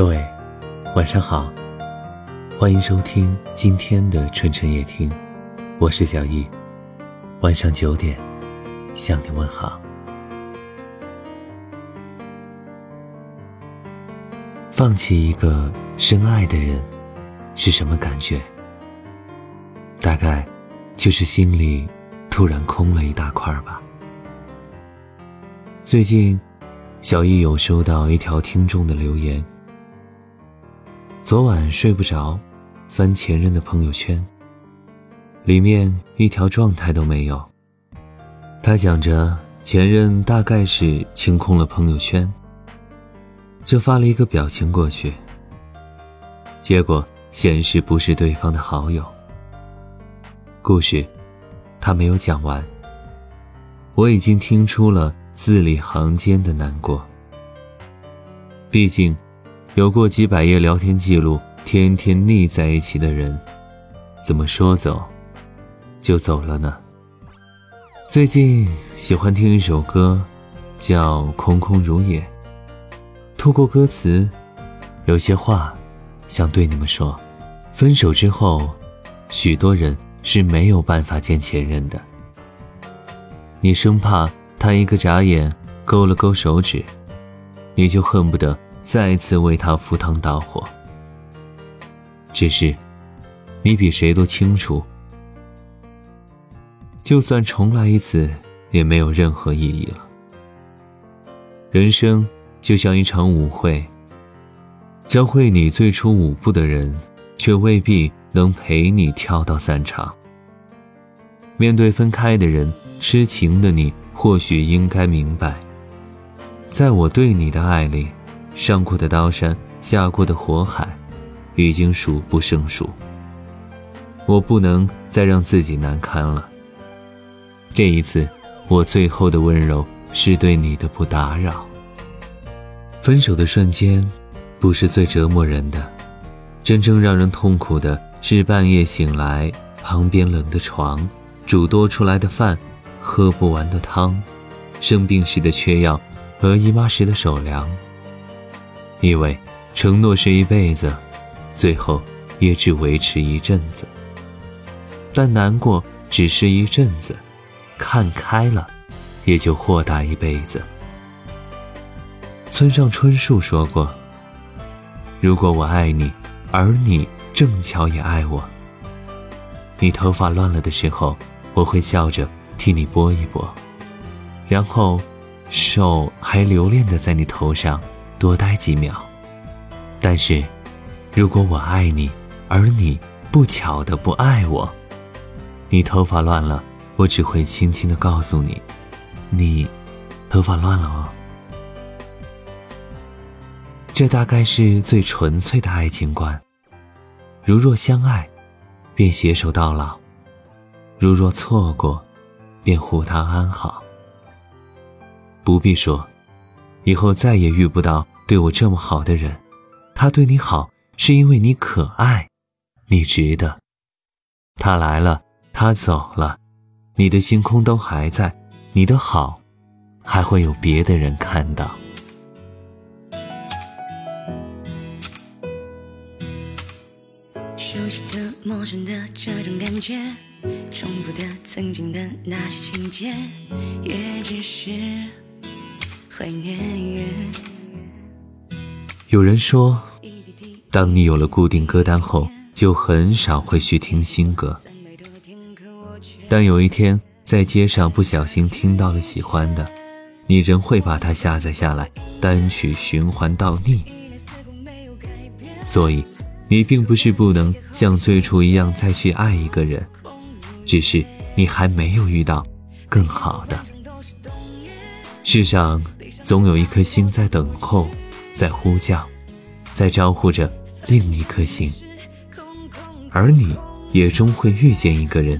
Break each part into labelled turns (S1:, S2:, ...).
S1: 各位，晚上好，欢迎收听今天的春晨夜听，我是小易，晚上九点向你问好。放弃一个深爱的人是什么感觉？大概就是心里突然空了一大块吧。最近，小易有收到一条听众的留言。昨晚睡不着，翻前任的朋友圈，里面一条状态都没有。他想着前任大概是清空了朋友圈，就发了一个表情过去。结果显示不是对方的好友。故事，他没有讲完。我已经听出了字里行间的难过。毕竟。有过几百页聊天记录，天天腻在一起的人，怎么说走就走了呢？最近喜欢听一首歌，叫《空空如也》。透过歌词，有些话想对你们说：分手之后，许多人是没有办法见前任的。你生怕他一个眨眼，勾了勾手指，你就恨不得。再次为他赴汤蹈火，只是，你比谁都清楚，就算重来一次，也没有任何意义了。人生就像一场舞会，教会你最初舞步的人，却未必能陪你跳到散场。面对分开的人，痴情的你或许应该明白，在我对你的爱里。上过的刀山，下过的火海，已经数不胜数。我不能再让自己难堪了。这一次，我最后的温柔是对你的不打扰。分手的瞬间，不是最折磨人的，真正让人痛苦的是半夜醒来，旁边冷的床，煮多出来的饭，喝不完的汤，生病时的缺药和姨妈时的手凉。以为承诺是一辈子，最后也只维持一阵子。但难过只是一阵子，看开了，也就豁达一辈子。村上春树说过：“如果我爱你，而你正巧也爱我，你头发乱了的时候，我会笑着替你拨一拨，然后手还留恋的在你头上。”多待几秒，但是，如果我爱你，而你不巧的不爱我，你头发乱了，我只会轻轻的告诉你，你头发乱了哦。这大概是最纯粹的爱情观。如若相爱，便携手到老；如若错过，便护他安好。不必说，以后再也遇不到。对我这么好的人，他对你好是因为你可爱，你值得。他来了，他走了，你的星空都还在，你的好还会有别的人看到。熟悉的、陌生的这种感觉，重复的曾经的那些情节，也只是怀念。有人说，当你有了固定歌单后，就很少会去听新歌。但有一天在街上不小心听到了喜欢的，你仍会把它下载下来，单曲循环到腻。所以，你并不是不能像最初一样再去爱一个人，只是你还没有遇到更好的。世上总有一颗心在等候。在呼叫，在招呼着另一颗心，而你也终会遇见一个人，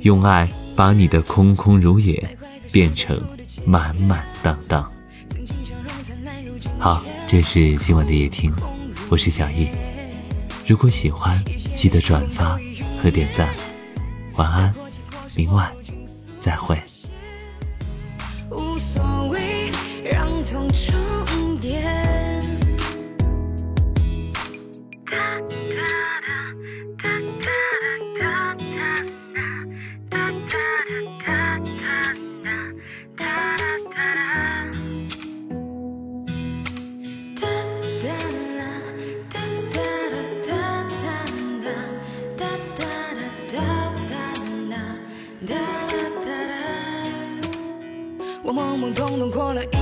S1: 用爱把你的空空如也变成满满当当。好，这是今晚的夜听，我是小易。如果喜欢，记得转发和点赞。晚安，明晚再会。无所谓，让痛
S2: 我懵懵懂懂过了一年，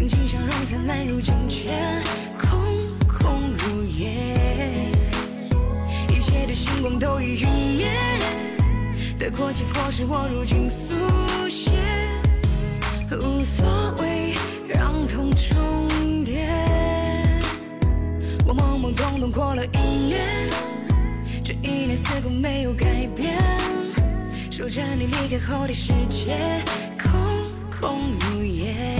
S2: 曾经笑容灿烂，如今却空空如也。一切的星光都已陨灭，得过且过是我如今速写，无所谓让痛重叠。我懵懵懂懂过了一年，这一年似乎没有改变。守着你离开后的世界，空空如也。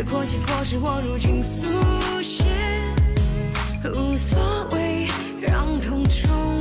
S2: 得过且过是我如今速写无所谓让痛重